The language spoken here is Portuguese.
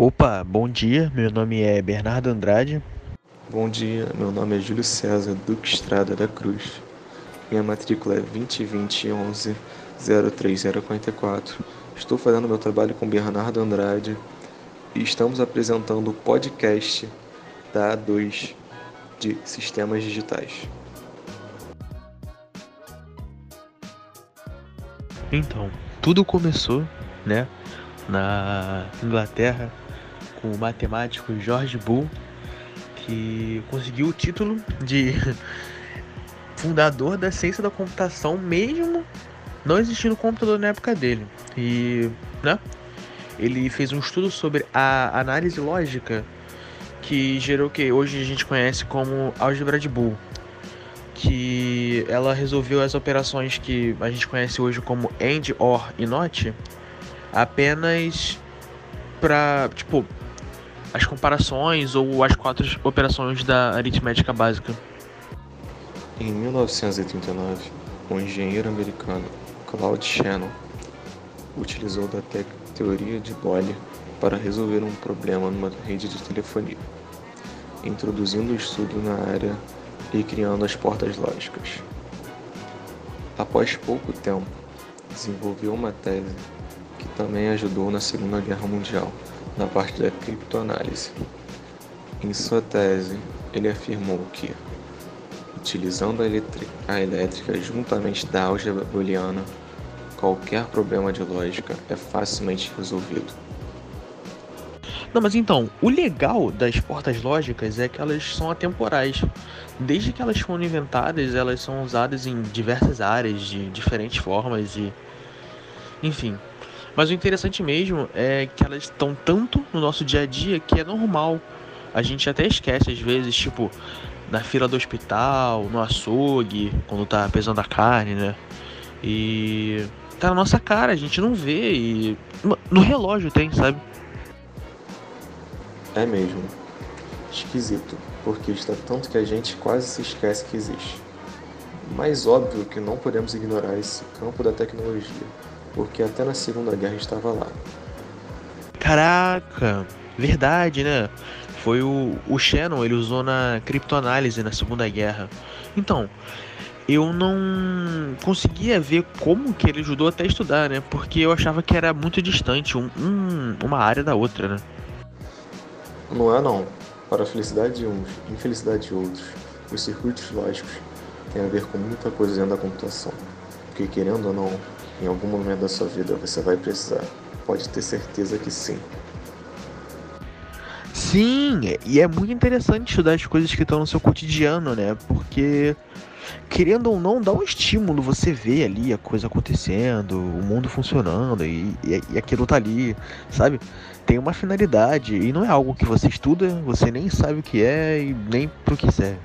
Opa, bom dia. Meu nome é Bernardo Andrade. Bom dia, meu nome é Júlio César Duque Estrada da Cruz. Minha matrícula é 202011 03044. Estou fazendo meu trabalho com Bernardo Andrade e estamos apresentando o podcast da A2 de Sistemas Digitais. Então, tudo começou, né, na Inglaterra com o matemático George Bull, que conseguiu o título de fundador da ciência da computação, mesmo não existindo computador na época dele. E, né? Ele fez um estudo sobre a análise lógica que gerou o que hoje a gente conhece como álgebra de Boole, que ela resolveu as operações que a gente conhece hoje como AND, OR e NOT apenas para, tipo, as comparações ou as quatro operações da aritmética básica. Em 1939, o engenheiro americano Claude Shannon utilizou da teoria de Boole para resolver um problema numa rede de telefonia, introduzindo o estudo na área e criando as portas lógicas. Após pouco tempo, desenvolveu uma tese também ajudou na Segunda Guerra Mundial, na parte da criptoanálise. Em sua tese, ele afirmou que, utilizando a, elétrica juntamente da álgebra booleana, qualquer problema de lógica é facilmente resolvido. Não, mas então, o legal das portas lógicas é que elas são atemporais. Desde que elas foram inventadas, elas são usadas em diversas áreas, de diferentes formas e. Enfim, mas o interessante mesmo é que elas estão tanto no nosso dia a dia que é normal. A gente até esquece às vezes, tipo, na fila do hospital, no açougue, quando tá pesando a carne, né? E tá na nossa cara, a gente não vê e no relógio tem, sabe? É mesmo. Esquisito, porque está tanto que a gente quase se esquece que existe. Mas óbvio que não podemos ignorar esse campo da tecnologia porque até na Segunda Guerra estava lá. Caraca, verdade, né? Foi o, o Shannon, ele usou na criptoanálise na Segunda Guerra. Então, eu não conseguia ver como que ele ajudou até a estudar, né? Porque eu achava que era muito distante um, um, uma área da outra, né? Não é não. Para a felicidade de uns, infelicidade de outros, os circuitos lógicos têm a ver com muita coisa dentro da computação. Porque querendo ou não, em algum momento da sua vida você vai precisar. Pode ter certeza que sim. Sim, e é muito interessante estudar as coisas que estão no seu cotidiano, né? Porque, querendo ou não, dá um estímulo você ver ali a coisa acontecendo, o mundo funcionando e, e, e aquilo tá ali, sabe? Tem uma finalidade e não é algo que você estuda, você nem sabe o que é e nem pro que serve.